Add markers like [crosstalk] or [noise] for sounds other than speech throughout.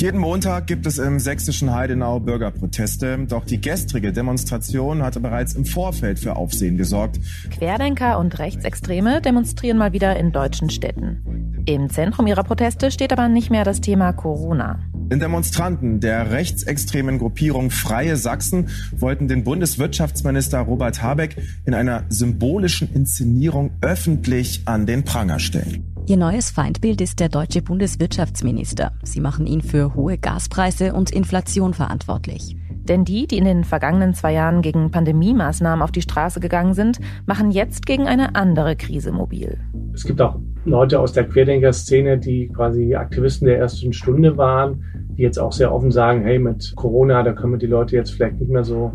Jeden Montag gibt es im sächsischen Heidenau Bürgerproteste. Doch die gestrige Demonstration hatte bereits im Vorfeld für Aufsehen gesorgt. Querdenker und Rechtsextreme demonstrieren mal wieder in deutschen Städten. Im Zentrum ihrer Proteste steht aber nicht mehr das Thema Corona. Den Demonstranten der rechtsextremen Gruppierung Freie Sachsen wollten den Bundeswirtschaftsminister Robert Habeck in einer symbolischen Inszenierung öffentlich an den Pranger stellen. Ihr neues Feindbild ist der deutsche Bundeswirtschaftsminister. Sie machen ihn für hohe Gaspreise und Inflation verantwortlich. Denn die, die in den vergangenen zwei Jahren gegen Pandemiemaßnahmen auf die Straße gegangen sind, machen jetzt gegen eine andere Krise mobil. Es gibt auch Leute aus der Querdenker-Szene, die quasi Aktivisten der ersten Stunde waren, die jetzt auch sehr offen sagen, hey, mit Corona, da können wir die Leute jetzt vielleicht nicht mehr so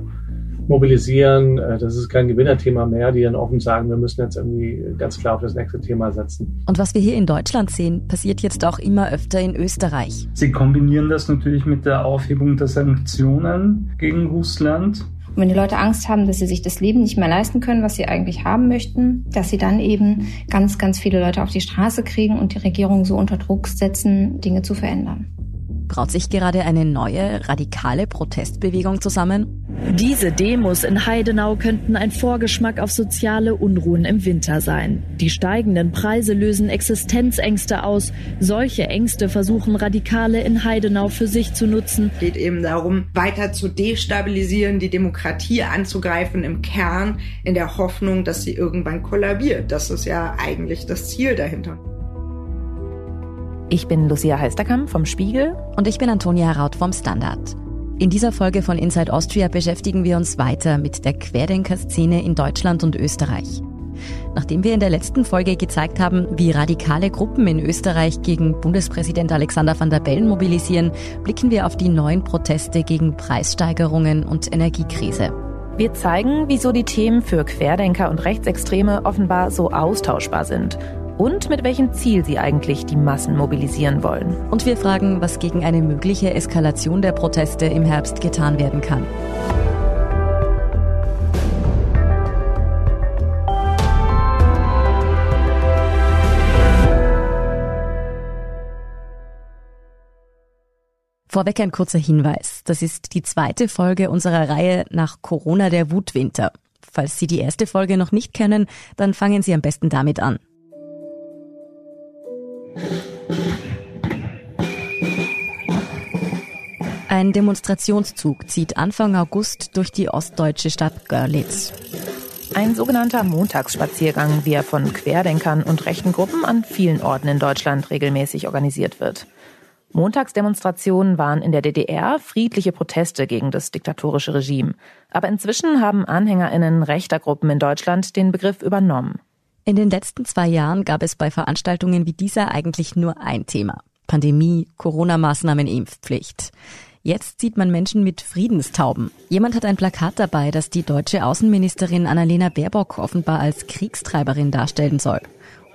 mobilisieren. Äh, das ist kein Gewinnerthema mehr, die dann offen sagen, wir müssen jetzt irgendwie ganz klar auf das nächste Thema setzen. Und was wir hier in Deutschland sehen, passiert jetzt auch immer öfter in Österreich. Sie kombinieren das natürlich mit der Aufhebung der Sanktionen gegen Russland. Wenn die Leute Angst haben, dass sie sich das Leben nicht mehr leisten können, was sie eigentlich haben möchten, dass sie dann eben ganz, ganz viele Leute auf die Straße kriegen und die Regierung so unter Druck setzen, Dinge zu verändern. Braut sich gerade eine neue, radikale Protestbewegung zusammen? Diese Demos in Heidenau könnten ein Vorgeschmack auf soziale Unruhen im Winter sein. Die steigenden Preise lösen Existenzängste aus. Solche Ängste versuchen Radikale in Heidenau für sich zu nutzen. Es geht eben darum, weiter zu destabilisieren, die Demokratie anzugreifen im Kern, in der Hoffnung, dass sie irgendwann kollabiert. Das ist ja eigentlich das Ziel dahinter. Ich bin Lucia Heisterkamp vom Spiegel. Und ich bin Antonia Raut vom Standard. In dieser Folge von Inside Austria beschäftigen wir uns weiter mit der Querdenker-Szene in Deutschland und Österreich. Nachdem wir in der letzten Folge gezeigt haben, wie radikale Gruppen in Österreich gegen Bundespräsident Alexander van der Bellen mobilisieren, blicken wir auf die neuen Proteste gegen Preissteigerungen und Energiekrise. Wir zeigen, wieso die Themen für Querdenker und Rechtsextreme offenbar so austauschbar sind und mit welchem Ziel sie eigentlich die Massen mobilisieren wollen. Und wir fragen, was gegen eine mögliche Eskalation der Proteste im Herbst getan werden kann. Vorweg ein kurzer Hinweis. Das ist die zweite Folge unserer Reihe nach Corona der Wutwinter. Falls Sie die erste Folge noch nicht kennen, dann fangen Sie am besten damit an. Ein Demonstrationszug zieht Anfang August durch die ostdeutsche Stadt Görlitz. Ein sogenannter Montagsspaziergang, wie er von Querdenkern und rechten Gruppen an vielen Orten in Deutschland regelmäßig organisiert wird. Montagsdemonstrationen waren in der DDR friedliche Proteste gegen das diktatorische Regime. Aber inzwischen haben Anhängerinnen rechter Gruppen in Deutschland den Begriff übernommen. In den letzten zwei Jahren gab es bei Veranstaltungen wie dieser eigentlich nur ein Thema. Pandemie, Corona-Maßnahmen, Impfpflicht. Jetzt sieht man Menschen mit Friedenstauben. Jemand hat ein Plakat dabei, das die deutsche Außenministerin Annalena Baerbock offenbar als Kriegstreiberin darstellen soll.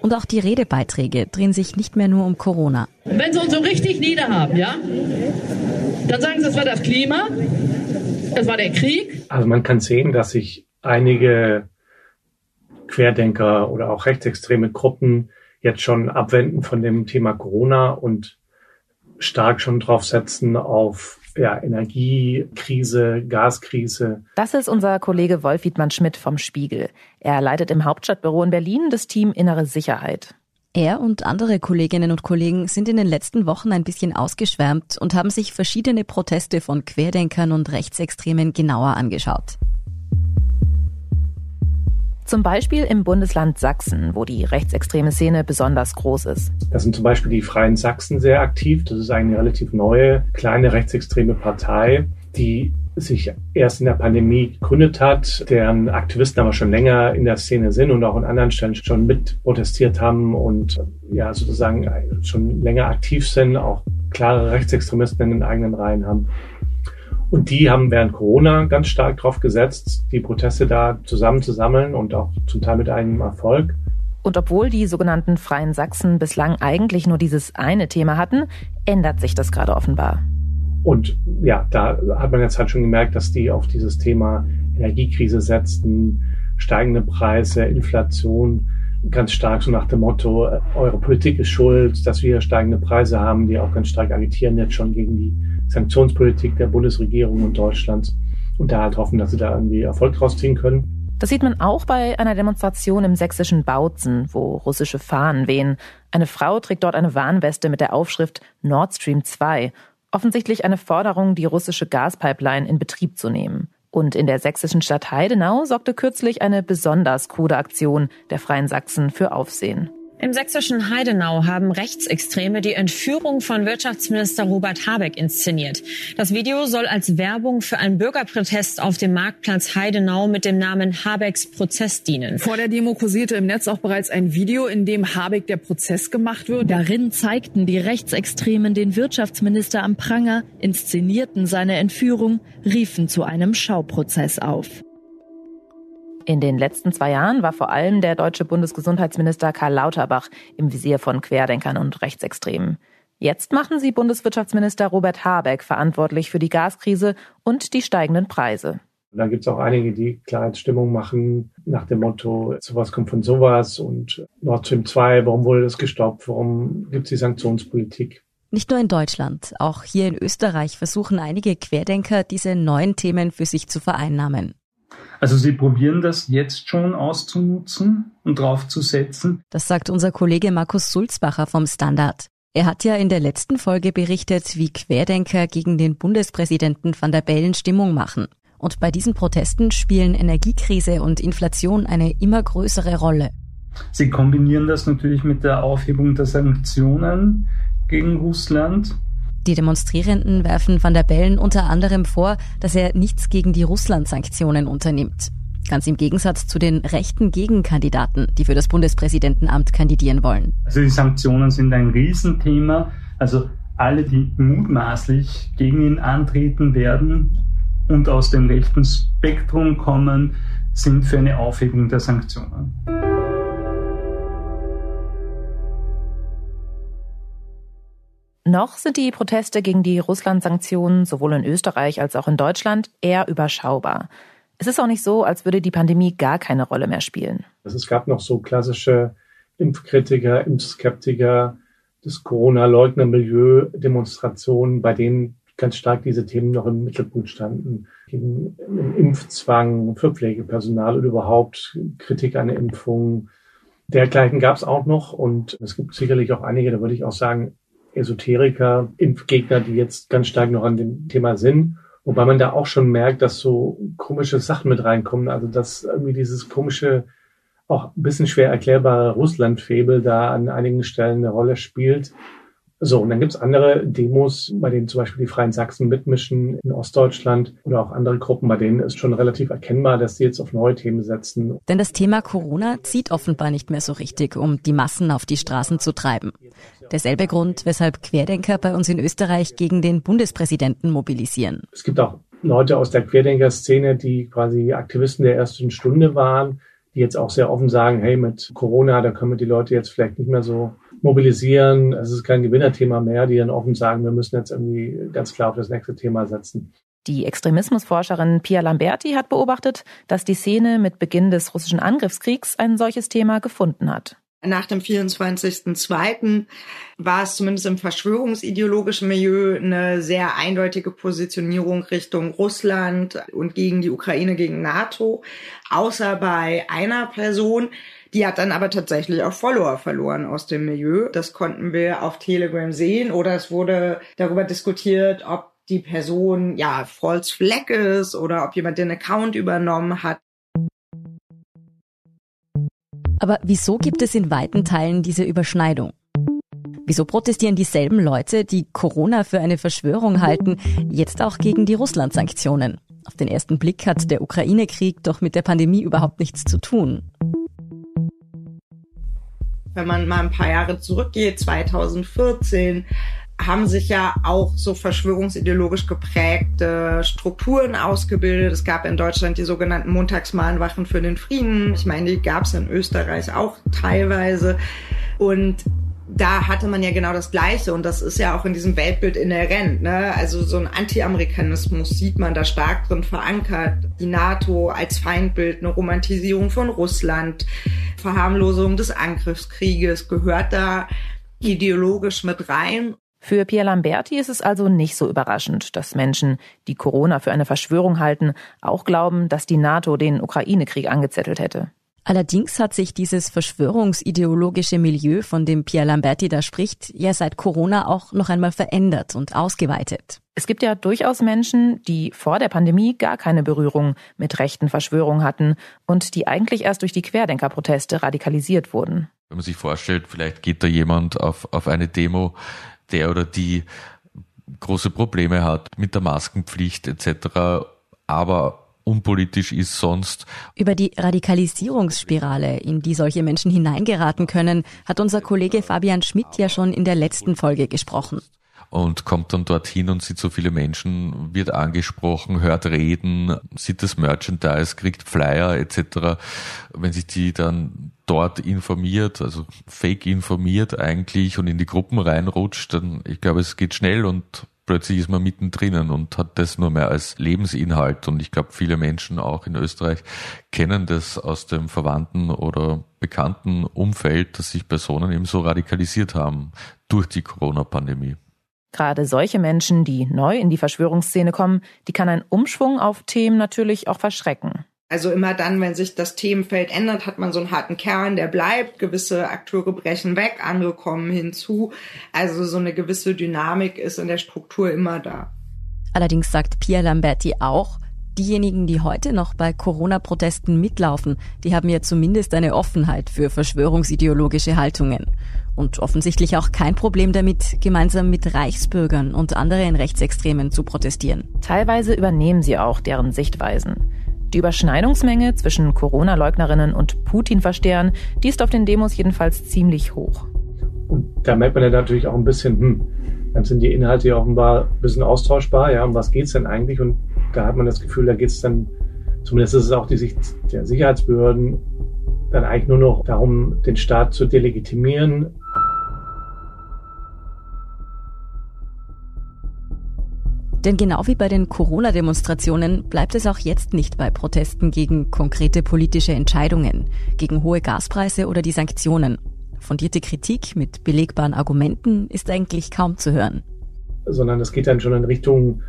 Und auch die Redebeiträge drehen sich nicht mehr nur um Corona. Wenn Sie uns so richtig niederhaben, ja, dann sagen Sie, es war das Klima, es war der Krieg. Also man kann sehen, dass sich einige Querdenker oder auch rechtsextreme Gruppen jetzt schon abwenden von dem Thema Corona und stark schon drauf setzen auf ja, Energiekrise, Gaskrise. Das ist unser Kollege Wolf Wiedmann Schmidt vom Spiegel. Er leitet im Hauptstadtbüro in Berlin das Team Innere Sicherheit. Er und andere Kolleginnen und Kollegen sind in den letzten Wochen ein bisschen ausgeschwärmt und haben sich verschiedene Proteste von Querdenkern und Rechtsextremen genauer angeschaut. Zum Beispiel im Bundesland Sachsen, wo die rechtsextreme Szene besonders groß ist. Da sind zum Beispiel die Freien Sachsen sehr aktiv. Das ist eine relativ neue, kleine rechtsextreme Partei, die sich erst in der Pandemie gegründet hat, deren Aktivisten aber schon länger in der Szene sind und auch an anderen Stellen schon mit protestiert haben und ja sozusagen schon länger aktiv sind, auch klare Rechtsextremisten in den eigenen Reihen haben. Und die haben während Corona ganz stark drauf gesetzt, die Proteste da zusammenzusammeln und auch zum Teil mit einem Erfolg. Und obwohl die sogenannten Freien Sachsen bislang eigentlich nur dieses eine Thema hatten, ändert sich das gerade offenbar. Und ja, da hat man jetzt halt schon gemerkt, dass die auf dieses Thema Energiekrise setzten, steigende Preise, Inflation, ganz stark so nach dem Motto, äh, eure Politik ist schuld, dass wir steigende Preise haben, die auch ganz stark agitieren jetzt schon gegen die Sanktionspolitik der Bundesregierung und Deutschlands und da halt hoffen, dass sie da irgendwie Erfolg draus ziehen können. Das sieht man auch bei einer Demonstration im sächsischen Bautzen, wo russische Fahnen wehen. Eine Frau trägt dort eine Warnweste mit der Aufschrift Nord Stream 2. Offensichtlich eine Forderung, die russische Gaspipeline in Betrieb zu nehmen. Und in der sächsischen Stadt Heidenau sorgte kürzlich eine besonders krude Aktion der Freien Sachsen für Aufsehen. Im sächsischen Heidenau haben Rechtsextreme die Entführung von Wirtschaftsminister Robert Habeck inszeniert. Das Video soll als Werbung für einen Bürgerprotest auf dem Marktplatz Heidenau mit dem Namen Habecks Prozess dienen. Vor der Demo kursierte im Netz auch bereits ein Video, in dem Habeck der Prozess gemacht wird. Darin zeigten die Rechtsextremen den Wirtschaftsminister am Pranger, inszenierten seine Entführung, riefen zu einem Schauprozess auf. In den letzten zwei Jahren war vor allem der deutsche Bundesgesundheitsminister Karl Lauterbach im Visier von Querdenkern und Rechtsextremen. Jetzt machen sie Bundeswirtschaftsminister Robert Habeck verantwortlich für die Gaskrise und die steigenden Preise. Da gibt es auch einige, die Klarheitsstimmung machen nach dem Motto, sowas kommt von sowas und Nord Stream 2, warum wurde das gestoppt, warum gibt es die Sanktionspolitik? Nicht nur in Deutschland, auch hier in Österreich versuchen einige Querdenker, diese neuen Themen für sich zu vereinnahmen. Also sie probieren das jetzt schon auszunutzen und draufzusetzen. Das sagt unser Kollege Markus Sulzbacher vom Standard. Er hat ja in der letzten Folge berichtet, wie Querdenker gegen den Bundespräsidenten van der Bellen Stimmung machen. Und bei diesen Protesten spielen Energiekrise und Inflation eine immer größere Rolle. Sie kombinieren das natürlich mit der Aufhebung der Sanktionen gegen Russland die Demonstrierenden werfen Van der Bellen unter anderem vor, dass er nichts gegen die Russland-Sanktionen unternimmt. Ganz im Gegensatz zu den rechten Gegenkandidaten, die für das Bundespräsidentenamt kandidieren wollen. Also die Sanktionen sind ein Riesenthema. Also alle, die mutmaßlich gegen ihn antreten werden und aus dem rechten Spektrum kommen, sind für eine Aufhebung der Sanktionen. Noch sind die Proteste gegen die Russland-Sanktionen sowohl in Österreich als auch in Deutschland eher überschaubar. Es ist auch nicht so, als würde die Pandemie gar keine Rolle mehr spielen. Also es gab noch so klassische Impfkritiker, Impfskeptiker, das Corona-Leugner-Milieu, Demonstrationen, bei denen ganz stark diese Themen noch im Mittelpunkt standen. Gegen Impfzwang für Pflegepersonal und überhaupt Kritik an Impfungen. Dergleichen gab es auch noch und es gibt sicherlich auch einige, da würde ich auch sagen, Esoteriker, Impfgegner, die jetzt ganz stark noch an dem Thema sind. Wobei man da auch schon merkt, dass so komische Sachen mit reinkommen. Also dass irgendwie dieses komische, auch ein bisschen schwer erklärbare Russland-Febel da an einigen Stellen eine Rolle spielt. So, und dann gibt's andere Demos, bei denen zum Beispiel die Freien Sachsen mitmischen in Ostdeutschland oder auch andere Gruppen, bei denen ist schon relativ erkennbar, dass sie jetzt auf neue Themen setzen. Denn das Thema Corona zieht offenbar nicht mehr so richtig, um die Massen auf die Straßen zu treiben. Derselbe Grund, weshalb Querdenker bei uns in Österreich gegen den Bundespräsidenten mobilisieren. Es gibt auch Leute aus der Querdenker-Szene, die quasi Aktivisten der ersten Stunde waren, die jetzt auch sehr offen sagen, hey, mit Corona, da können wir die Leute jetzt vielleicht nicht mehr so mobilisieren. Es ist kein Gewinnerthema mehr, die dann offen sagen, wir müssen jetzt irgendwie ganz klar auf das nächste Thema setzen. Die Extremismusforscherin Pia Lamberti hat beobachtet, dass die Szene mit Beginn des russischen Angriffskriegs ein solches Thema gefunden hat. Nach dem 24.02. war es zumindest im verschwörungsideologischen Milieu eine sehr eindeutige Positionierung Richtung Russland und gegen die Ukraine, gegen NATO, außer bei einer Person, die hat dann aber tatsächlich auch Follower verloren aus dem Milieu. Das konnten wir auf Telegram sehen oder es wurde darüber diskutiert, ob die Person ja false flag ist oder ob jemand den Account übernommen hat. Aber wieso gibt es in weiten Teilen diese Überschneidung? Wieso protestieren dieselben Leute, die Corona für eine Verschwörung halten, jetzt auch gegen die Russland-Sanktionen? Auf den ersten Blick hat der Ukraine-Krieg doch mit der Pandemie überhaupt nichts zu tun. Wenn man mal ein paar Jahre zurückgeht, 2014, haben sich ja auch so verschwörungsideologisch geprägte Strukturen ausgebildet. Es gab in Deutschland die sogenannten Montagsmahnwachen für den Frieden. Ich meine, die gab es in Österreich auch teilweise. Und da hatte man ja genau das Gleiche und das ist ja auch in diesem Weltbild inhärent. Ne? Also so ein Anti-Amerikanismus sieht man da stark drin verankert. Die NATO als Feindbild, eine Romantisierung von Russland, Verharmlosung des Angriffskrieges gehört da ideologisch mit rein. Für Pierre Lamberti ist es also nicht so überraschend, dass Menschen, die Corona für eine Verschwörung halten, auch glauben, dass die NATO den Ukraine-Krieg angezettelt hätte. Allerdings hat sich dieses verschwörungsideologische Milieu, von dem Pierre Lamberti da spricht, ja seit Corona auch noch einmal verändert und ausgeweitet. Es gibt ja durchaus Menschen, die vor der Pandemie gar keine Berührung mit rechten Verschwörungen hatten und die eigentlich erst durch die Querdenkerproteste radikalisiert wurden. Wenn man sich vorstellt, vielleicht geht da jemand auf, auf eine Demo, der oder die große Probleme hat mit der Maskenpflicht etc., aber unpolitisch ist sonst. Über die Radikalisierungsspirale, in die solche Menschen hineingeraten können, hat unser Kollege Fabian Schmidt ja schon in der letzten Folge gesprochen und kommt dann dorthin und sieht so viele Menschen, wird angesprochen, hört reden, sieht das Merchandise, kriegt Flyer etc. Wenn sich die dann dort informiert, also fake informiert eigentlich und in die Gruppen reinrutscht, dann ich glaube, es geht schnell und plötzlich ist man mittendrin und hat das nur mehr als Lebensinhalt. Und ich glaube, viele Menschen auch in Österreich kennen das aus dem Verwandten oder bekannten Umfeld, dass sich Personen eben so radikalisiert haben durch die Corona-Pandemie. Gerade solche Menschen, die neu in die Verschwörungsszene kommen, die kann ein Umschwung auf Themen natürlich auch verschrecken. Also immer dann, wenn sich das Themenfeld ändert, hat man so einen harten Kern, der bleibt. Gewisse Akteure brechen weg, andere kommen hinzu. Also so eine gewisse Dynamik ist in der Struktur immer da. Allerdings sagt Pierre Lamberti auch, diejenigen, die heute noch bei Corona-Protesten mitlaufen, die haben ja zumindest eine Offenheit für verschwörungsideologische Haltungen. Und offensichtlich auch kein Problem damit, gemeinsam mit Reichsbürgern und anderen Rechtsextremen zu protestieren. Teilweise übernehmen sie auch deren Sichtweisen. Die Überschneidungsmenge zwischen Corona-Leugnerinnen und Putin-Verstehern, die ist auf den Demos jedenfalls ziemlich hoch. Und da merkt man ja natürlich auch ein bisschen, hm, dann sind die Inhalte ja offenbar ein bisschen austauschbar, ja, um was geht's denn eigentlich? Und da hat man das Gefühl, da geht's dann, zumindest ist es auch die Sicht der Sicherheitsbehörden, dann eigentlich nur noch darum, den Staat zu delegitimieren, Denn genau wie bei den Corona-Demonstrationen bleibt es auch jetzt nicht bei Protesten gegen konkrete politische Entscheidungen, gegen hohe Gaspreise oder die Sanktionen. Fundierte Kritik mit belegbaren Argumenten ist eigentlich kaum zu hören. Sondern es geht dann schon in Richtung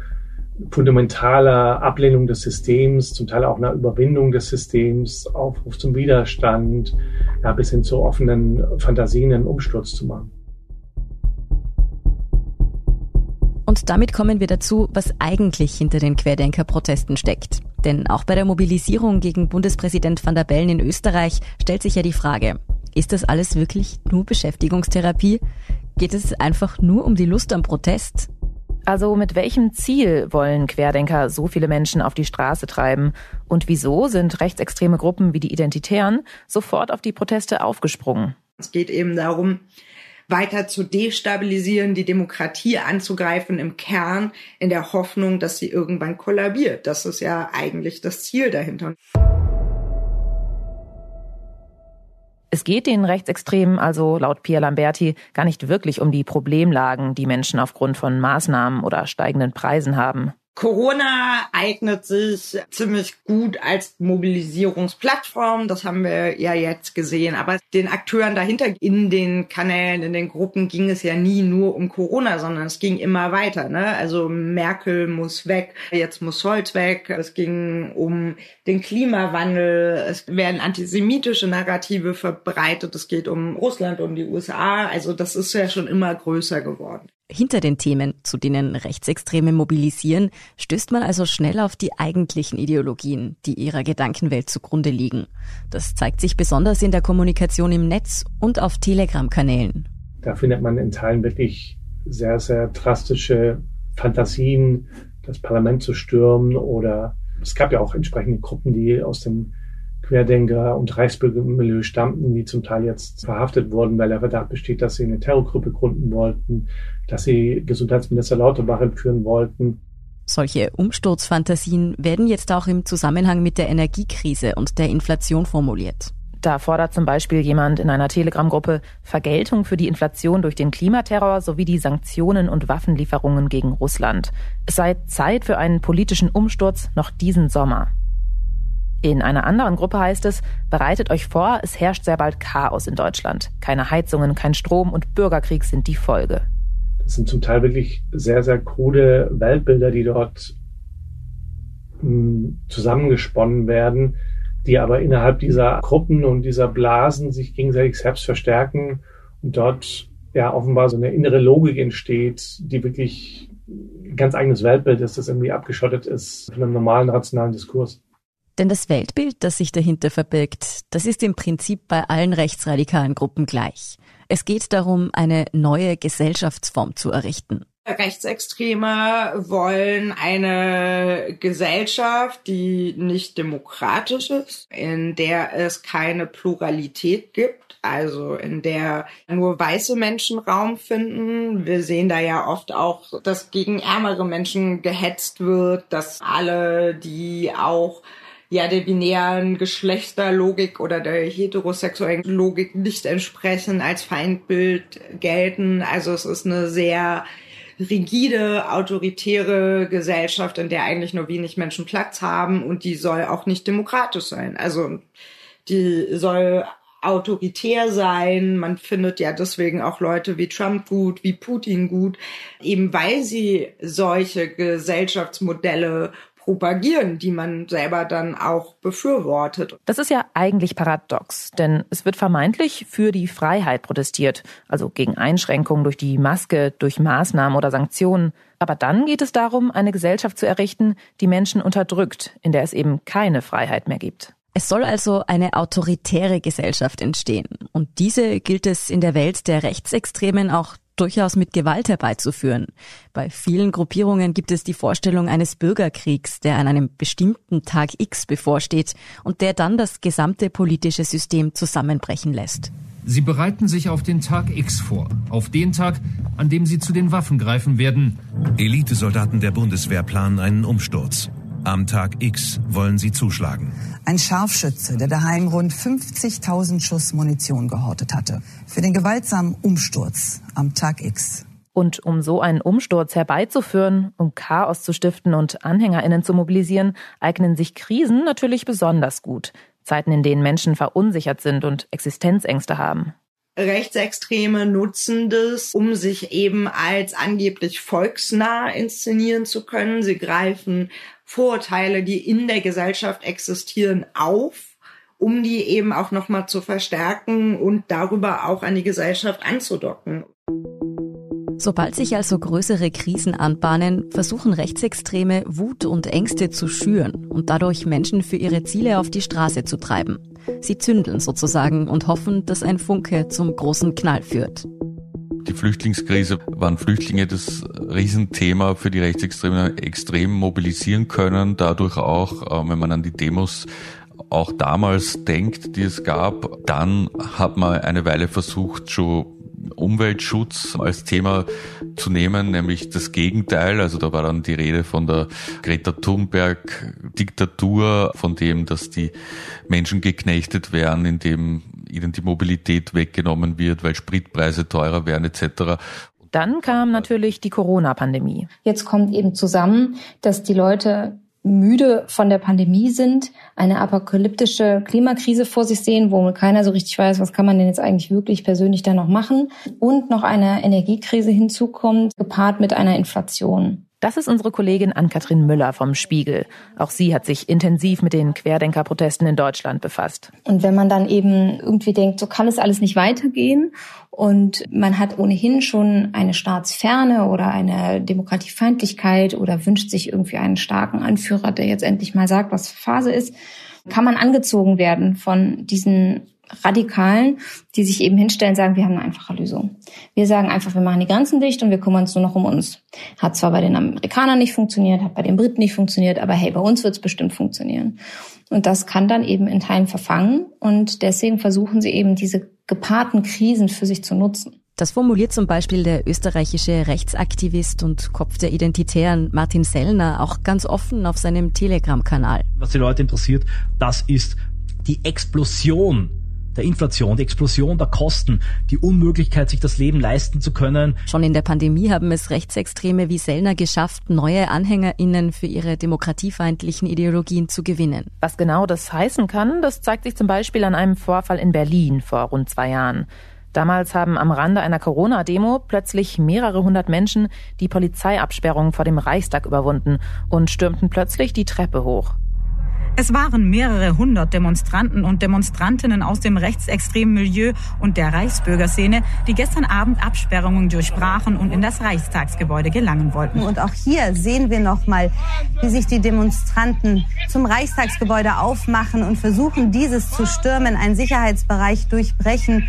fundamentaler Ablehnung des Systems, zum Teil auch einer Überwindung des Systems, Aufruf zum Widerstand, ja, bis hin zu offenen Fantasien einen Umsturz zu machen. Und damit kommen wir dazu, was eigentlich hinter den Querdenker-Protesten steckt. Denn auch bei der Mobilisierung gegen Bundespräsident van der Bellen in Österreich stellt sich ja die Frage, ist das alles wirklich nur Beschäftigungstherapie? Geht es einfach nur um die Lust am Protest? Also mit welchem Ziel wollen Querdenker so viele Menschen auf die Straße treiben? Und wieso sind rechtsextreme Gruppen wie die Identitären sofort auf die Proteste aufgesprungen? Es geht eben darum, weiter zu destabilisieren, die Demokratie anzugreifen im Kern, in der Hoffnung, dass sie irgendwann kollabiert. Das ist ja eigentlich das Ziel dahinter. Es geht den Rechtsextremen also laut Pierre Lamberti gar nicht wirklich um die Problemlagen, die Menschen aufgrund von Maßnahmen oder steigenden Preisen haben. Corona eignet sich ziemlich gut als Mobilisierungsplattform. Das haben wir ja jetzt gesehen. Aber den Akteuren dahinter in den Kanälen, in den Gruppen ging es ja nie nur um Corona, sondern es ging immer weiter. Ne? Also Merkel muss weg, jetzt muss Scholz weg. Es ging um den Klimawandel. Es werden antisemitische Narrative verbreitet. Es geht um Russland, um die USA. Also das ist ja schon immer größer geworden. Hinter den Themen, zu denen Rechtsextreme mobilisieren, stößt man also schnell auf die eigentlichen Ideologien, die ihrer Gedankenwelt zugrunde liegen. Das zeigt sich besonders in der Kommunikation im Netz und auf Telegram-Kanälen. Da findet man in Teilen wirklich sehr, sehr drastische Fantasien, das Parlament zu stürmen oder es gab ja auch entsprechende Gruppen, die aus dem Querdenker- und Reichsbürgermilieu stammten, die zum Teil jetzt verhaftet wurden, weil der Verdacht besteht, dass sie eine Terrorgruppe gründen wollten, dass sie Gesundheitsminister Lauterbach entführen wollten. Solche Umsturzfantasien werden jetzt auch im Zusammenhang mit der Energiekrise und der Inflation formuliert. Da fordert zum Beispiel jemand in einer Telegram-Gruppe Vergeltung für die Inflation durch den Klimaterror sowie die Sanktionen und Waffenlieferungen gegen Russland. Es sei Zeit für einen politischen Umsturz noch diesen Sommer. In einer anderen Gruppe heißt es, bereitet euch vor, es herrscht sehr bald Chaos in Deutschland. Keine Heizungen, kein Strom und Bürgerkrieg sind die Folge. Das sind zum Teil wirklich sehr, sehr krude Weltbilder, die dort hm, zusammengesponnen werden, die aber innerhalb dieser Gruppen und dieser Blasen sich gegenseitig selbst verstärken und dort ja offenbar so eine innere Logik entsteht, die wirklich ein ganz eigenes Weltbild ist, das irgendwie abgeschottet ist von einem normalen rationalen Diskurs. Denn das Weltbild, das sich dahinter verbirgt, das ist im Prinzip bei allen rechtsradikalen Gruppen gleich. Es geht darum, eine neue Gesellschaftsform zu errichten. Rechtsextreme wollen eine Gesellschaft, die nicht demokratisch ist, in der es keine Pluralität gibt, also in der nur weiße Menschen Raum finden. Wir sehen da ja oft auch, dass gegen ärmere Menschen gehetzt wird, dass alle, die auch ja der binären Geschlechterlogik oder der heterosexuellen Logik nicht entsprechen, als Feindbild gelten. Also es ist eine sehr rigide, autoritäre Gesellschaft, in der eigentlich nur wenig Menschen Platz haben und die soll auch nicht demokratisch sein. Also die soll autoritär sein. Man findet ja deswegen auch Leute wie Trump gut, wie Putin gut, eben weil sie solche Gesellschaftsmodelle propagieren, die man selber dann auch befürwortet. Das ist ja eigentlich paradox, denn es wird vermeintlich für die Freiheit protestiert, also gegen Einschränkungen durch die Maske, durch Maßnahmen oder Sanktionen. Aber dann geht es darum, eine Gesellschaft zu errichten, die Menschen unterdrückt, in der es eben keine Freiheit mehr gibt. Es soll also eine autoritäre Gesellschaft entstehen. Und diese gilt es in der Welt der Rechtsextremen auch durchaus mit Gewalt herbeizuführen. Bei vielen Gruppierungen gibt es die Vorstellung eines Bürgerkriegs, der an einem bestimmten Tag X bevorsteht und der dann das gesamte politische System zusammenbrechen lässt. Sie bereiten sich auf den Tag X vor, auf den Tag, an dem sie zu den Waffen greifen werden. Elitesoldaten der Bundeswehr planen einen Umsturz. Am Tag X wollen sie zuschlagen. Ein Scharfschütze, der daheim rund 50.000 Schuss Munition gehortet hatte. Für den gewaltsamen Umsturz am Tag X. Und um so einen Umsturz herbeizuführen, um Chaos zu stiften und AnhängerInnen zu mobilisieren, eignen sich Krisen natürlich besonders gut. Zeiten, in denen Menschen verunsichert sind und Existenzängste haben. Rechtsextreme nutzen das, um sich eben als angeblich volksnah inszenieren zu können. Sie greifen Vorurteile, die in der Gesellschaft existieren, auf, um die eben auch nochmal zu verstärken und darüber auch an die Gesellschaft anzudocken. Sobald sich also größere Krisen anbahnen, versuchen Rechtsextreme Wut und Ängste zu schüren und dadurch Menschen für ihre Ziele auf die Straße zu treiben. Sie zündeln sozusagen und hoffen, dass ein Funke zum großen Knall führt. Die Flüchtlingskrise waren Flüchtlinge das Riesenthema für die Rechtsextremen extrem mobilisieren können. Dadurch auch, äh, wenn man an die Demos auch damals denkt, die es gab, dann hat man eine Weile versucht, schon Umweltschutz als Thema zu nehmen, nämlich das Gegenteil. Also da war dann die Rede von der Greta Thunberg-Diktatur, von dem, dass die Menschen geknechtet werden, indem ihnen die Mobilität weggenommen wird, weil Spritpreise teurer werden etc. Dann kam natürlich die Corona-Pandemie. Jetzt kommt eben zusammen, dass die Leute müde von der Pandemie sind, eine apokalyptische Klimakrise vor sich sehen, wo keiner so richtig weiß, was kann man denn jetzt eigentlich wirklich persönlich da noch machen und noch eine Energiekrise hinzukommt, gepaart mit einer Inflation. Das ist unsere Kollegin Ann-Kathrin Müller vom Spiegel. Auch sie hat sich intensiv mit den Querdenkerprotesten in Deutschland befasst. Und wenn man dann eben irgendwie denkt, so kann es alles nicht weitergehen und man hat ohnehin schon eine Staatsferne oder eine Demokratiefeindlichkeit oder wünscht sich irgendwie einen starken Anführer, der jetzt endlich mal sagt, was Phase ist, kann man angezogen werden von diesen Radikalen, die sich eben hinstellen, sagen, wir haben eine einfache Lösung. Wir sagen einfach, wir machen die Grenzen dicht und wir kümmern uns nur noch um uns. Hat zwar bei den Amerikanern nicht funktioniert, hat bei den Briten nicht funktioniert, aber hey, bei uns wird es bestimmt funktionieren. Und das kann dann eben in Teilen verfangen und deswegen versuchen sie eben diese gepaarten Krisen für sich zu nutzen. Das formuliert zum Beispiel der österreichische Rechtsaktivist und Kopf der Identitären Martin Sellner auch ganz offen auf seinem Telegram-Kanal. Was die Leute interessiert, das ist die Explosion der Inflation, die Explosion der Kosten, die Unmöglichkeit, sich das Leben leisten zu können. Schon in der Pandemie haben es Rechtsextreme wie Sellner geschafft, neue AnhängerInnen für ihre demokratiefeindlichen Ideologien zu gewinnen. Was genau das heißen kann, das zeigt sich zum Beispiel an einem Vorfall in Berlin vor rund zwei Jahren. Damals haben am Rande einer Corona-Demo plötzlich mehrere hundert Menschen die Polizeiabsperrung vor dem Reichstag überwunden und stürmten plötzlich die Treppe hoch. Es waren mehrere hundert Demonstranten und Demonstrantinnen aus dem rechtsextremen Milieu und der Reichsbürgerszene, die gestern Abend Absperrungen durchbrachen und in das Reichstagsgebäude gelangen wollten. Und auch hier sehen wir noch mal, wie sich die Demonstranten zum Reichstagsgebäude aufmachen und versuchen, dieses zu stürmen, einen Sicherheitsbereich durchbrechen.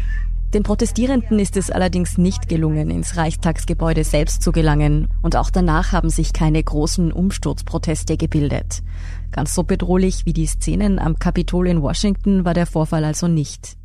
Den Protestierenden ist es allerdings nicht gelungen, ins Reichstagsgebäude selbst zu gelangen, und auch danach haben sich keine großen Umsturzproteste gebildet. Ganz so bedrohlich wie die Szenen am Kapitol in Washington war der Vorfall also nicht.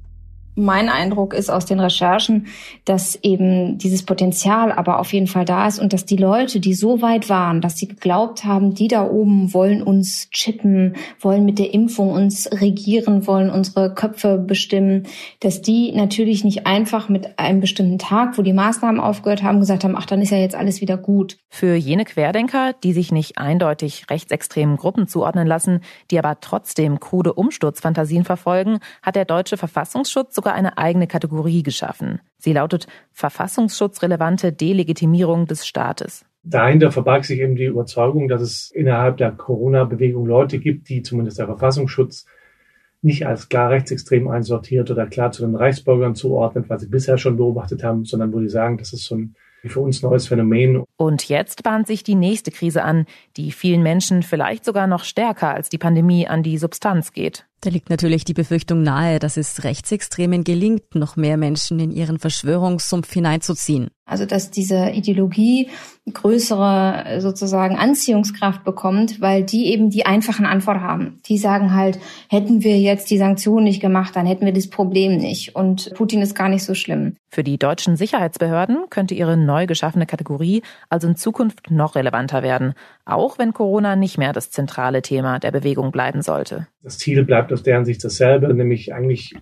Mein Eindruck ist aus den Recherchen, dass eben dieses Potenzial aber auf jeden Fall da ist und dass die Leute, die so weit waren, dass sie geglaubt haben, die da oben wollen uns chippen, wollen mit der Impfung uns regieren, wollen unsere Köpfe bestimmen, dass die natürlich nicht einfach mit einem bestimmten Tag, wo die Maßnahmen aufgehört haben, gesagt haben, ach, dann ist ja jetzt alles wieder gut. Für jene Querdenker, die sich nicht eindeutig rechtsextremen Gruppen zuordnen lassen, die aber trotzdem krude Umsturzfantasien verfolgen, hat der deutsche Verfassungsschutz sogar sogar eine eigene Kategorie geschaffen. Sie lautet verfassungsschutzrelevante Delegitimierung des Staates. Dahinter verbarg sich eben die Überzeugung, dass es innerhalb der Corona-Bewegung Leute gibt, die zumindest der Verfassungsschutz nicht als klar rechtsextrem einsortiert oder klar zu den Reichsbürgern zuordnet, was sie bisher schon beobachtet haben, sondern wo sie sagen, das ist so ein für uns neues Phänomen. Und jetzt bahnt sich die nächste Krise an, die vielen Menschen vielleicht sogar noch stärker als die Pandemie an die Substanz geht. Da liegt natürlich die Befürchtung nahe, dass es Rechtsextremen gelingt, noch mehr Menschen in ihren Verschwörungssumpf hineinzuziehen. Also dass diese Ideologie größere sozusagen Anziehungskraft bekommt, weil die eben die einfachen Antwort haben. Die sagen halt, hätten wir jetzt die Sanktionen nicht gemacht, dann hätten wir das Problem nicht. Und Putin ist gar nicht so schlimm. Für die deutschen Sicherheitsbehörden könnte ihre neu geschaffene Kategorie also in Zukunft noch relevanter werden, auch wenn Corona nicht mehr das zentrale Thema der Bewegung bleiben sollte. Das Ziel bleibt aus deren Sicht dasselbe, nämlich eigentlich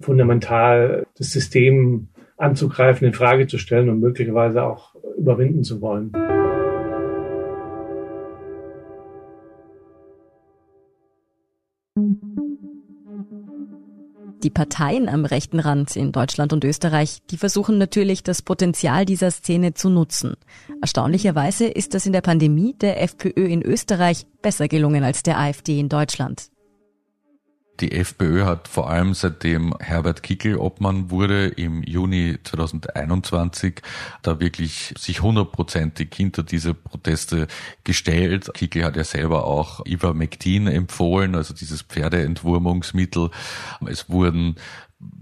fundamental das System anzugreifen, in Frage zu stellen und möglicherweise auch überwinden zu wollen. Die Parteien am rechten Rand in Deutschland und Österreich, die versuchen natürlich, das Potenzial dieser Szene zu nutzen. Erstaunlicherweise ist das in der Pandemie der FPÖ in Österreich besser gelungen als der AfD in Deutschland. Die FPÖ hat vor allem seitdem Herbert Kickel Obmann wurde im Juni 2021 da wirklich sich hundertprozentig hinter diese Proteste gestellt. Kickel hat ja selber auch Ivermectin empfohlen, also dieses Pferdeentwurmungsmittel. Es wurden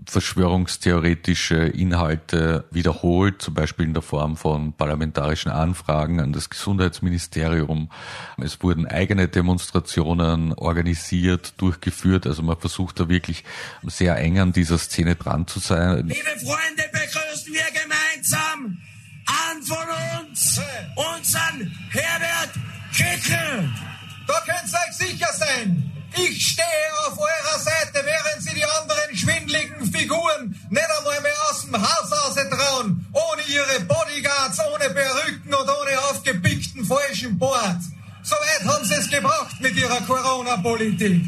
verschwörungstheoretische Inhalte wiederholt, zum Beispiel in der Form von parlamentarischen Anfragen an das Gesundheitsministerium. Es wurden eigene Demonstrationen organisiert, durchgeführt. Also man versucht da wirklich sehr eng an dieser Szene dran zu sein. Liebe Freunde, begrüßen wir gemeinsam an von uns unseren Herbert Kickel. Da könnt ihr euch sicher sein. Ich stehe auf eurer Seite, während sie die anderen schwindligen Figuren nicht einmal mehr aus dem Haus trauen, ohne ihre Bodyguards, ohne Perücken und ohne aufgepickten falschen Bord. So weit haben sie es gebracht mit ihrer Corona-Politik.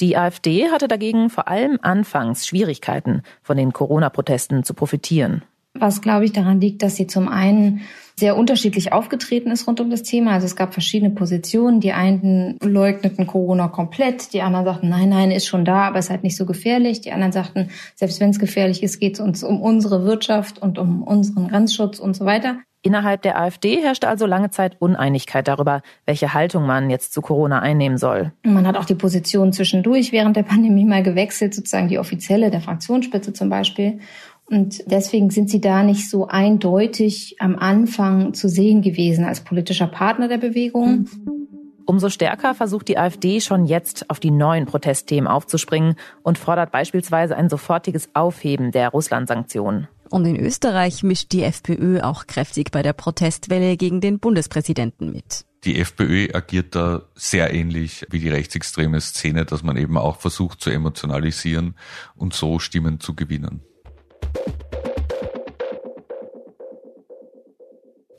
Die AfD hatte dagegen vor allem anfangs Schwierigkeiten, von den Corona-Protesten zu profitieren. Was, glaube ich, daran liegt, dass sie zum einen sehr unterschiedlich aufgetreten ist rund um das Thema. Also es gab verschiedene Positionen. Die einen leugneten Corona komplett, die anderen sagten, nein, nein, ist schon da, aber ist halt nicht so gefährlich. Die anderen sagten, selbst wenn es gefährlich ist, geht es uns um unsere Wirtschaft und um unseren Grenzschutz und so weiter. Innerhalb der AfD herrschte also lange Zeit Uneinigkeit darüber, welche Haltung man jetzt zu Corona einnehmen soll. Man hat auch die Position zwischendurch während der Pandemie mal gewechselt, sozusagen die offizielle der Fraktionsspitze zum Beispiel. Und deswegen sind sie da nicht so eindeutig am Anfang zu sehen gewesen als politischer Partner der Bewegung. Umso stärker versucht die AfD schon jetzt auf die neuen Protestthemen aufzuspringen und fordert beispielsweise ein sofortiges Aufheben der Russland-Sanktionen. Und in Österreich mischt die FPÖ auch kräftig bei der Protestwelle gegen den Bundespräsidenten mit. Die FPÖ agiert da sehr ähnlich wie die rechtsextreme Szene, dass man eben auch versucht zu emotionalisieren und so Stimmen zu gewinnen.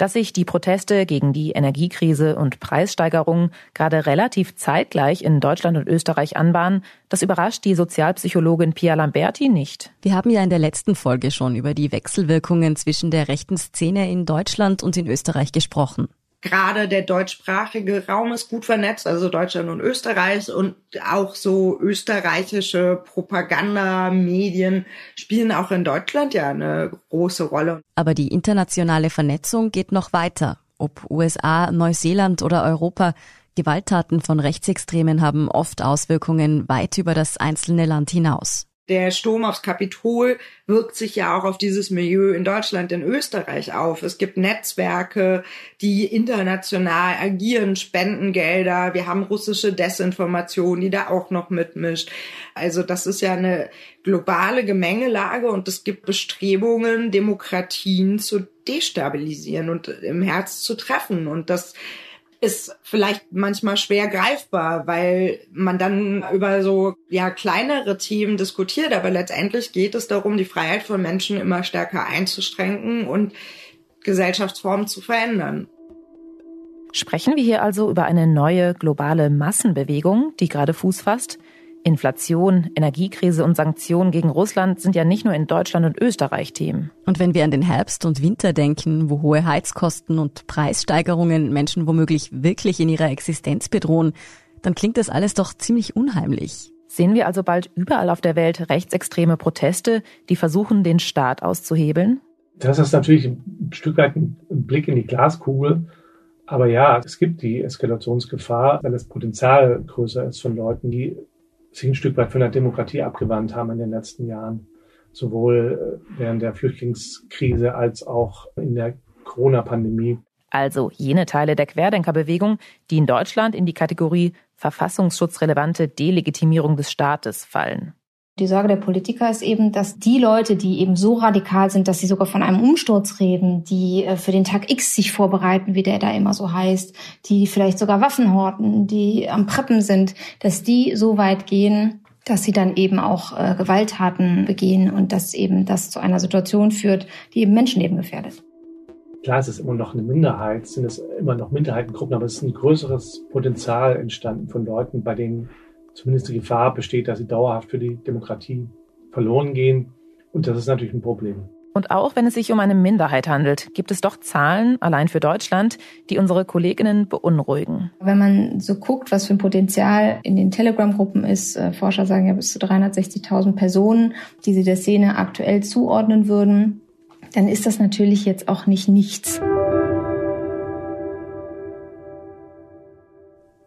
Dass sich die Proteste gegen die Energiekrise und Preissteigerungen gerade relativ zeitgleich in Deutschland und Österreich anbahnen, das überrascht die Sozialpsychologin Pia Lamberti nicht. Wir haben ja in der letzten Folge schon über die Wechselwirkungen zwischen der rechten Szene in Deutschland und in Österreich gesprochen gerade der deutschsprachige Raum ist gut vernetzt, also Deutschland und Österreich und auch so österreichische Propagandamedien spielen auch in Deutschland ja eine große Rolle. Aber die internationale Vernetzung geht noch weiter. Ob USA, Neuseeland oder Europa, Gewalttaten von Rechtsextremen haben oft Auswirkungen weit über das einzelne Land hinaus. Der Sturm aufs Kapitol wirkt sich ja auch auf dieses Milieu in Deutschland, in Österreich auf. Es gibt Netzwerke, die international agieren, Spendengelder. Wir haben russische Desinformation, die da auch noch mitmischt. Also das ist ja eine globale Gemengelage und es gibt Bestrebungen, Demokratien zu destabilisieren und im Herz zu treffen. Und das ist vielleicht manchmal schwer greifbar, weil man dann über so ja kleinere Themen diskutiert, aber letztendlich geht es darum, die Freiheit von Menschen immer stärker einzuschränken und Gesellschaftsformen zu verändern. Sprechen wir hier also über eine neue globale Massenbewegung, die gerade Fuß fasst? Inflation, Energiekrise und Sanktionen gegen Russland sind ja nicht nur in Deutschland und Österreich Themen. Und wenn wir an den Herbst und Winter denken, wo hohe Heizkosten und Preissteigerungen Menschen womöglich wirklich in ihrer Existenz bedrohen, dann klingt das alles doch ziemlich unheimlich. Sehen wir also bald überall auf der Welt rechtsextreme Proteste, die versuchen, den Staat auszuhebeln? Das ist natürlich ein Stück weit ein Blick in die Glaskugel. Aber ja, es gibt die Eskalationsgefahr, weil das Potenzial größer ist von Leuten, die sich ein Stück weit von der Demokratie abgewandt haben in den letzten Jahren, sowohl äh, während der Flüchtlingskrise als auch in der Corona-Pandemie. Also jene Teile der Querdenkerbewegung, die in Deutschland in die Kategorie verfassungsschutzrelevante Delegitimierung des Staates fallen. Die Sorge der Politiker ist eben, dass die Leute, die eben so radikal sind, dass sie sogar von einem Umsturz reden, die äh, für den Tag X sich vorbereiten, wie der da immer so heißt, die vielleicht sogar Waffen horten, die am Preppen sind, dass die so weit gehen, dass sie dann eben auch äh, Gewalttaten begehen und dass eben das zu einer Situation führt, die eben Menschenleben gefährdet. Klar, es ist immer noch eine Minderheit, sind es immer noch Minderheitengruppen, aber es ist ein größeres Potenzial entstanden von Leuten, bei denen zumindest die Gefahr besteht, dass sie dauerhaft für die Demokratie verloren gehen. Und das ist natürlich ein Problem. Und auch wenn es sich um eine Minderheit handelt, gibt es doch Zahlen, allein für Deutschland, die unsere Kolleginnen beunruhigen. Wenn man so guckt, was für ein Potenzial in den Telegram-Gruppen ist, äh, Forscher sagen ja bis zu 360.000 Personen, die sie der Szene aktuell zuordnen würden, dann ist das natürlich jetzt auch nicht nichts.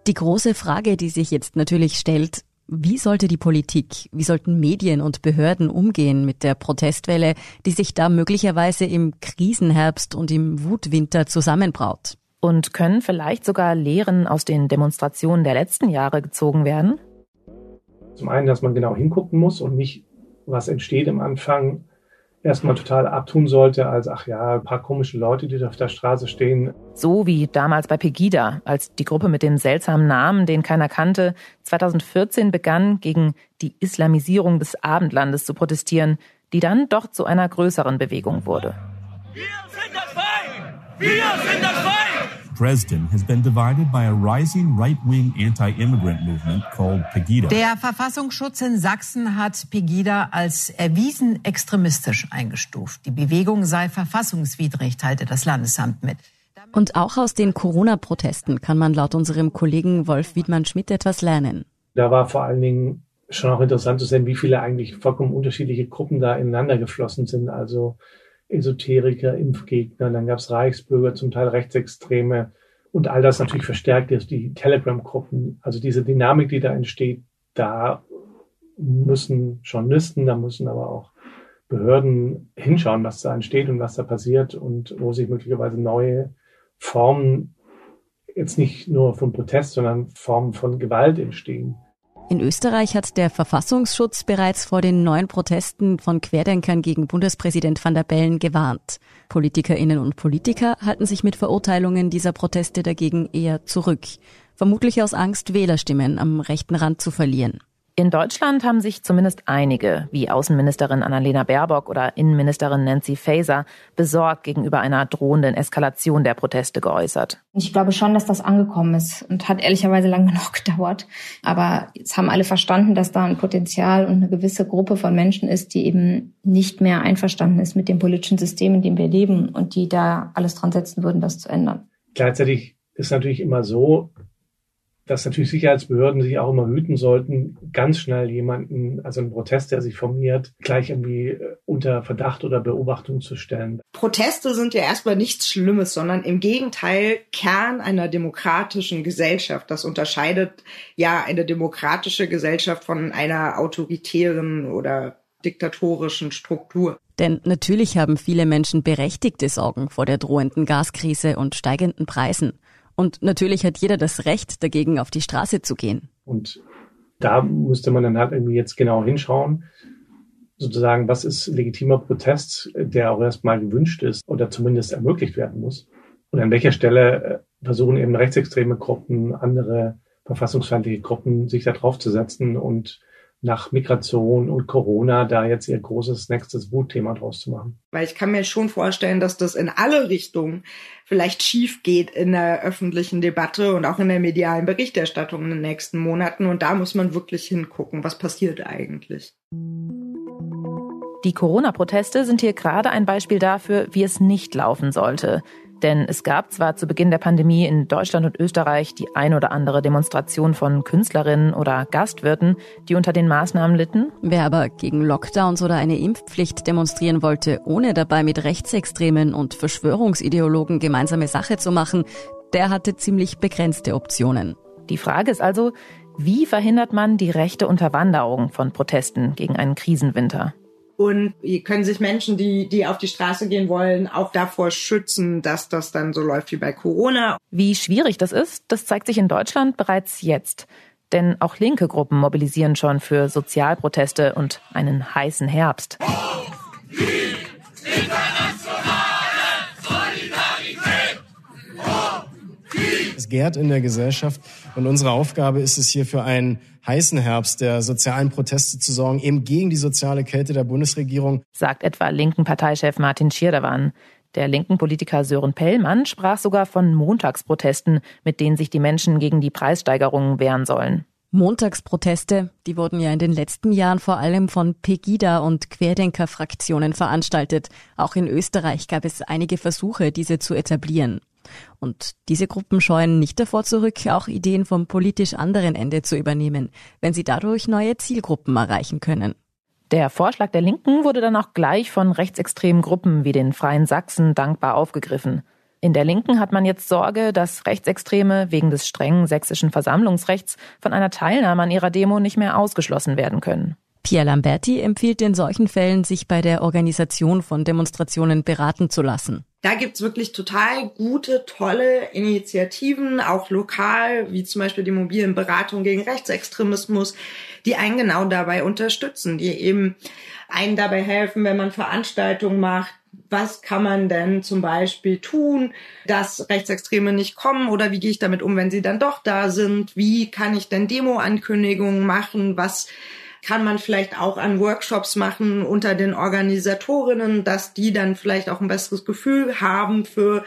Die große Frage, die sich jetzt natürlich stellt, wie sollte die Politik, wie sollten Medien und Behörden umgehen mit der Protestwelle, die sich da möglicherweise im Krisenherbst und im Wutwinter zusammenbraut? Und können vielleicht sogar Lehren aus den Demonstrationen der letzten Jahre gezogen werden? Zum einen, dass man genau hingucken muss und nicht, was entsteht im Anfang, erstmal total abtun sollte, als ach ja, ein paar komische Leute, die da auf der Straße stehen. So wie damals bei Pegida, als die Gruppe mit dem seltsamen Namen, den keiner kannte, 2014 begann, gegen die Islamisierung des Abendlandes zu protestieren, die dann doch zu einer größeren Bewegung wurde. Wir sind das Fein! Wir sind das Fein! Dresden has been divided by a rising right-wing anti-immigrant movement called Pegida. Der Verfassungsschutz in Sachsen hat Pegida als erwiesen extremistisch eingestuft. Die Bewegung sei verfassungswidrig, teilte das Landesamt mit. Und auch aus den Corona-Protesten kann man laut unserem Kollegen Wolf Wiedmann-Schmidt etwas lernen. Da war vor allen Dingen schon auch interessant zu sehen, wie viele eigentlich vollkommen unterschiedliche Gruppen da ineinander geflossen sind. Also Esoteriker, Impfgegner, dann gab es Reichsbürger, zum Teil Rechtsextreme und all das natürlich verstärkt ist die Telegram-Gruppen. Also diese Dynamik, die da entsteht, da müssen Journalisten, da müssen aber auch Behörden hinschauen, was da entsteht und was da passiert und wo sich möglicherweise neue Formen jetzt nicht nur von Protest, sondern Formen von Gewalt entstehen. In Österreich hat der Verfassungsschutz bereits vor den neuen Protesten von Querdenkern gegen Bundespräsident van der Bellen gewarnt. Politikerinnen und Politiker halten sich mit Verurteilungen dieser Proteste dagegen eher zurück, vermutlich aus Angst, Wählerstimmen am rechten Rand zu verlieren. In Deutschland haben sich zumindest einige, wie Außenministerin Annalena Baerbock oder Innenministerin Nancy Faeser, besorgt gegenüber einer drohenden Eskalation der Proteste geäußert. Ich glaube schon, dass das angekommen ist und hat ehrlicherweise lange [laughs] genug gedauert. Aber jetzt haben alle verstanden, dass da ein Potenzial und eine gewisse Gruppe von Menschen ist, die eben nicht mehr einverstanden ist mit dem politischen System, in dem wir leben und die da alles dran setzen würden, das zu ändern. Gleichzeitig ist natürlich immer so, dass natürlich Sicherheitsbehörden sich auch immer hüten sollten, ganz schnell jemanden, also einen Protest, der sich formiert, gleich irgendwie äh, unter Verdacht oder Beobachtung zu stellen. Proteste sind ja erstmal nichts Schlimmes, sondern im Gegenteil Kern einer demokratischen Gesellschaft. Das unterscheidet ja eine demokratische Gesellschaft von einer autoritären oder diktatorischen Struktur. Denn natürlich haben viele Menschen berechtigte Sorgen vor der drohenden Gaskrise und steigenden Preisen. Und natürlich hat jeder das Recht, dagegen auf die Straße zu gehen. Und da müsste man dann halt irgendwie jetzt genau hinschauen, sozusagen, was ist legitimer Protest, der auch erstmal gewünscht ist oder zumindest ermöglicht werden muss. Und an welcher Stelle äh, versuchen eben rechtsextreme Gruppen, andere verfassungsfeindliche Gruppen, sich da draufzusetzen und nach Migration und Corona da jetzt ihr großes nächstes Wutthema draus zu machen. Weil ich kann mir schon vorstellen, dass das in alle Richtungen vielleicht schief geht in der öffentlichen Debatte und auch in der medialen Berichterstattung in den nächsten Monaten. Und da muss man wirklich hingucken, was passiert eigentlich. Die Corona-Proteste sind hier gerade ein Beispiel dafür, wie es nicht laufen sollte. Denn es gab zwar zu Beginn der Pandemie in Deutschland und Österreich die ein oder andere Demonstration von Künstlerinnen oder Gastwirten, die unter den Maßnahmen litten. Wer aber gegen Lockdowns oder eine Impfpflicht demonstrieren wollte, ohne dabei mit Rechtsextremen und Verschwörungsideologen gemeinsame Sache zu machen, der hatte ziemlich begrenzte Optionen. Die Frage ist also, wie verhindert man die rechte Unterwanderung von Protesten gegen einen Krisenwinter? Und können sich Menschen, die, die auf die Straße gehen wollen, auch davor schützen, dass das dann so läuft wie bei Corona. Wie schwierig das ist, das zeigt sich in Deutschland bereits jetzt. Denn auch linke Gruppen mobilisieren schon für Sozialproteste und einen heißen Herbst. Es gärt in der Gesellschaft und unsere Aufgabe ist es hier für einen heißen Herbst der sozialen Proteste zu sorgen, eben gegen die soziale Kälte der Bundesregierung. Sagt etwa linken Parteichef Martin Schirdewan. Der linken Politiker Sören Pellmann sprach sogar von Montagsprotesten, mit denen sich die Menschen gegen die Preissteigerungen wehren sollen. Montagsproteste, die wurden ja in den letzten Jahren vor allem von Pegida und Querdenker-Fraktionen veranstaltet. Auch in Österreich gab es einige Versuche, diese zu etablieren. Und diese Gruppen scheuen nicht davor zurück, auch Ideen vom politisch anderen Ende zu übernehmen, wenn sie dadurch neue Zielgruppen erreichen können. Der Vorschlag der Linken wurde dann auch gleich von rechtsextremen Gruppen wie den Freien Sachsen dankbar aufgegriffen. In der Linken hat man jetzt Sorge, dass Rechtsextreme wegen des strengen sächsischen Versammlungsrechts von einer Teilnahme an ihrer Demo nicht mehr ausgeschlossen werden können. Pierre Lamberti empfiehlt in solchen Fällen, sich bei der Organisation von Demonstrationen beraten zu lassen. Da gibt's wirklich total gute, tolle Initiativen, auch lokal, wie zum Beispiel die mobilen Beratungen gegen Rechtsextremismus, die einen genau dabei unterstützen, die eben einen dabei helfen, wenn man Veranstaltungen macht, was kann man denn zum Beispiel tun, dass Rechtsextreme nicht kommen oder wie gehe ich damit um, wenn sie dann doch da sind? Wie kann ich denn Demo-Ankündigungen machen? Was kann man vielleicht auch an Workshops machen unter den Organisatorinnen, dass die dann vielleicht auch ein besseres Gefühl haben für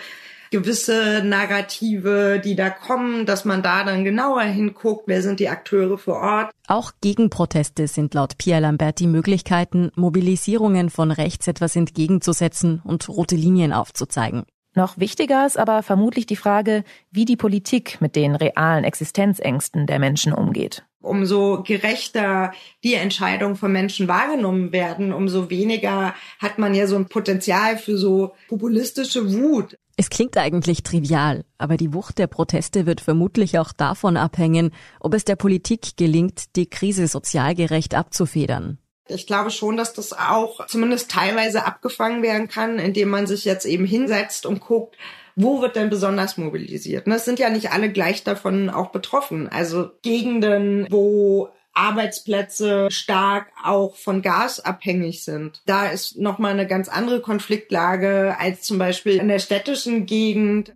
gewisse Narrative, die da kommen, dass man da dann genauer hinguckt, wer sind die Akteure vor Ort. Auch Gegenproteste sind laut Pierre Lamberti Möglichkeiten, Mobilisierungen von rechts etwas entgegenzusetzen und rote Linien aufzuzeigen. Noch wichtiger ist aber vermutlich die Frage, wie die Politik mit den realen Existenzängsten der Menschen umgeht. Umso gerechter die Entscheidungen von Menschen wahrgenommen werden, umso weniger hat man ja so ein Potenzial für so populistische Wut. Es klingt eigentlich trivial, aber die Wucht der Proteste wird vermutlich auch davon abhängen, ob es der Politik gelingt, die Krise sozial gerecht abzufedern. Ich glaube schon, dass das auch zumindest teilweise abgefangen werden kann, indem man sich jetzt eben hinsetzt und guckt, wo wird denn besonders mobilisiert? Und es sind ja nicht alle gleich davon auch betroffen. Also Gegenden, wo Arbeitsplätze stark auch von Gas abhängig sind. Da ist nochmal eine ganz andere Konfliktlage als zum Beispiel in der städtischen Gegend.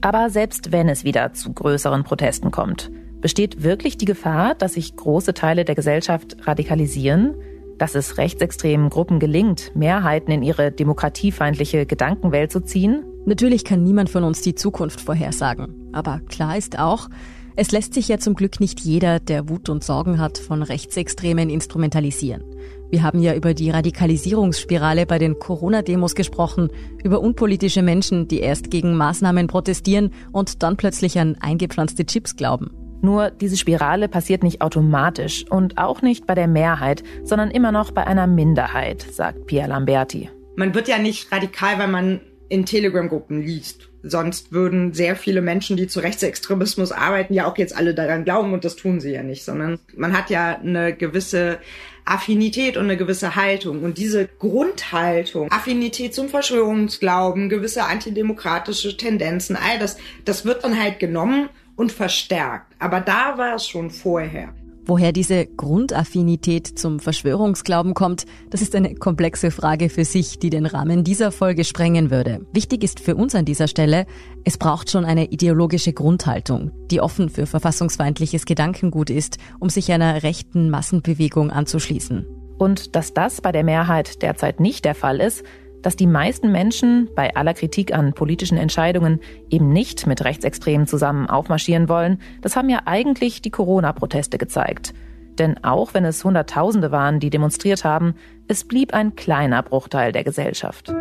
Aber selbst wenn es wieder zu größeren Protesten kommt, besteht wirklich die Gefahr, dass sich große Teile der Gesellschaft radikalisieren? Dass es rechtsextremen Gruppen gelingt, Mehrheiten in ihre demokratiefeindliche Gedankenwelt zu ziehen? Natürlich kann niemand von uns die Zukunft vorhersagen. Aber klar ist auch, es lässt sich ja zum Glück nicht jeder, der Wut und Sorgen hat, von Rechtsextremen instrumentalisieren. Wir haben ja über die Radikalisierungsspirale bei den Corona-Demos gesprochen, über unpolitische Menschen, die erst gegen Maßnahmen protestieren und dann plötzlich an eingepflanzte Chips glauben. Nur diese Spirale passiert nicht automatisch und auch nicht bei der Mehrheit, sondern immer noch bei einer Minderheit, sagt Pia Lamberti. Man wird ja nicht radikal, weil man in Telegram-Gruppen liest. Sonst würden sehr viele Menschen, die zu Rechtsextremismus arbeiten, ja auch jetzt alle daran glauben und das tun sie ja nicht, sondern man hat ja eine gewisse Affinität und eine gewisse Haltung. Und diese Grundhaltung, Affinität zum Verschwörungsglauben, gewisse antidemokratische Tendenzen, all das, das wird dann halt genommen und verstärkt. Aber da war es schon vorher. Woher diese Grundaffinität zum Verschwörungsglauben kommt, das ist eine komplexe Frage für sich, die den Rahmen dieser Folge sprengen würde. Wichtig ist für uns an dieser Stelle, es braucht schon eine ideologische Grundhaltung, die offen für verfassungsfeindliches Gedankengut ist, um sich einer rechten Massenbewegung anzuschließen. Und dass das bei der Mehrheit derzeit nicht der Fall ist, dass die meisten Menschen bei aller Kritik an politischen Entscheidungen eben nicht mit Rechtsextremen zusammen aufmarschieren wollen, das haben ja eigentlich die Corona-Proteste gezeigt. Denn auch wenn es Hunderttausende waren, die demonstriert haben, es blieb ein kleiner Bruchteil der Gesellschaft.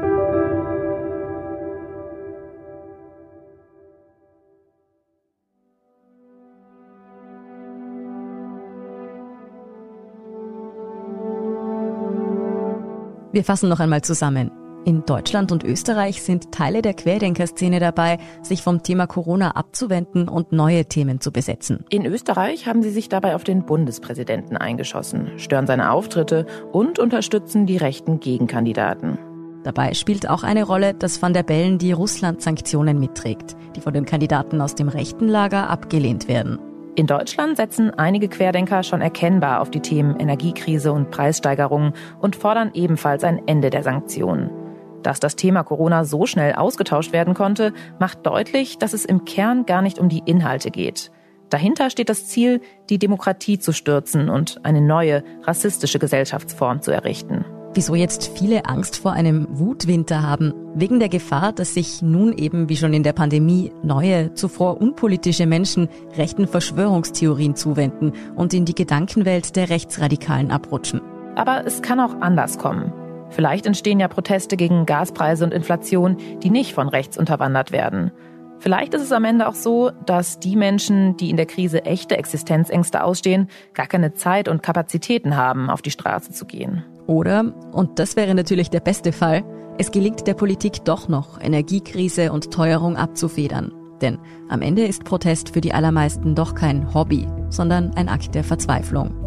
Wir fassen noch einmal zusammen. In Deutschland und Österreich sind Teile der Querdenkerszene dabei, sich vom Thema Corona abzuwenden und neue Themen zu besetzen. In Österreich haben sie sich dabei auf den Bundespräsidenten eingeschossen, stören seine Auftritte und unterstützen die rechten Gegenkandidaten. Dabei spielt auch eine Rolle, dass Van der Bellen die Russland-Sanktionen mitträgt, die von den Kandidaten aus dem rechten Lager abgelehnt werden. In Deutschland setzen einige Querdenker schon erkennbar auf die Themen Energiekrise und Preissteigerungen und fordern ebenfalls ein Ende der Sanktionen. Dass das Thema Corona so schnell ausgetauscht werden konnte, macht deutlich, dass es im Kern gar nicht um die Inhalte geht. Dahinter steht das Ziel, die Demokratie zu stürzen und eine neue, rassistische Gesellschaftsform zu errichten. Wieso jetzt viele Angst vor einem Wutwinter haben? Wegen der Gefahr, dass sich nun eben wie schon in der Pandemie neue, zuvor unpolitische Menschen rechten Verschwörungstheorien zuwenden und in die Gedankenwelt der Rechtsradikalen abrutschen. Aber es kann auch anders kommen. Vielleicht entstehen ja Proteste gegen Gaspreise und Inflation, die nicht von rechts unterwandert werden. Vielleicht ist es am Ende auch so, dass die Menschen, die in der Krise echte Existenzängste ausstehen, gar keine Zeit und Kapazitäten haben, auf die Straße zu gehen. Oder, und das wäre natürlich der beste Fall, es gelingt der Politik doch noch, Energiekrise und Teuerung abzufedern. Denn am Ende ist Protest für die allermeisten doch kein Hobby, sondern ein Akt der Verzweiflung.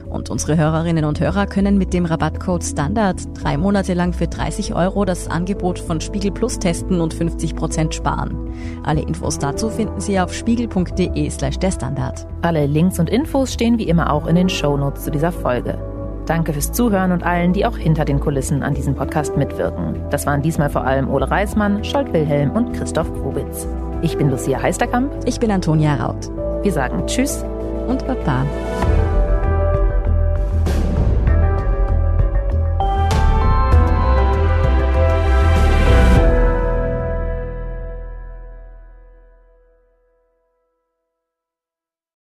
Und unsere Hörerinnen und Hörer können mit dem Rabattcode Standard drei Monate lang für 30 Euro das Angebot von Spiegel Plus testen und 50 Prozent sparen. Alle Infos dazu finden Sie auf spiegel.de slash der Standard. Alle Links und Infos stehen wie immer auch in den Shownotes zu dieser Folge. Danke fürs Zuhören und allen, die auch hinter den Kulissen an diesem Podcast mitwirken. Das waren diesmal vor allem Ole Reismann, Scholt Wilhelm und Christoph Grubitz. Ich bin Lucia Heisterkamp. Ich bin Antonia Raut. Wir sagen Tschüss und Baba.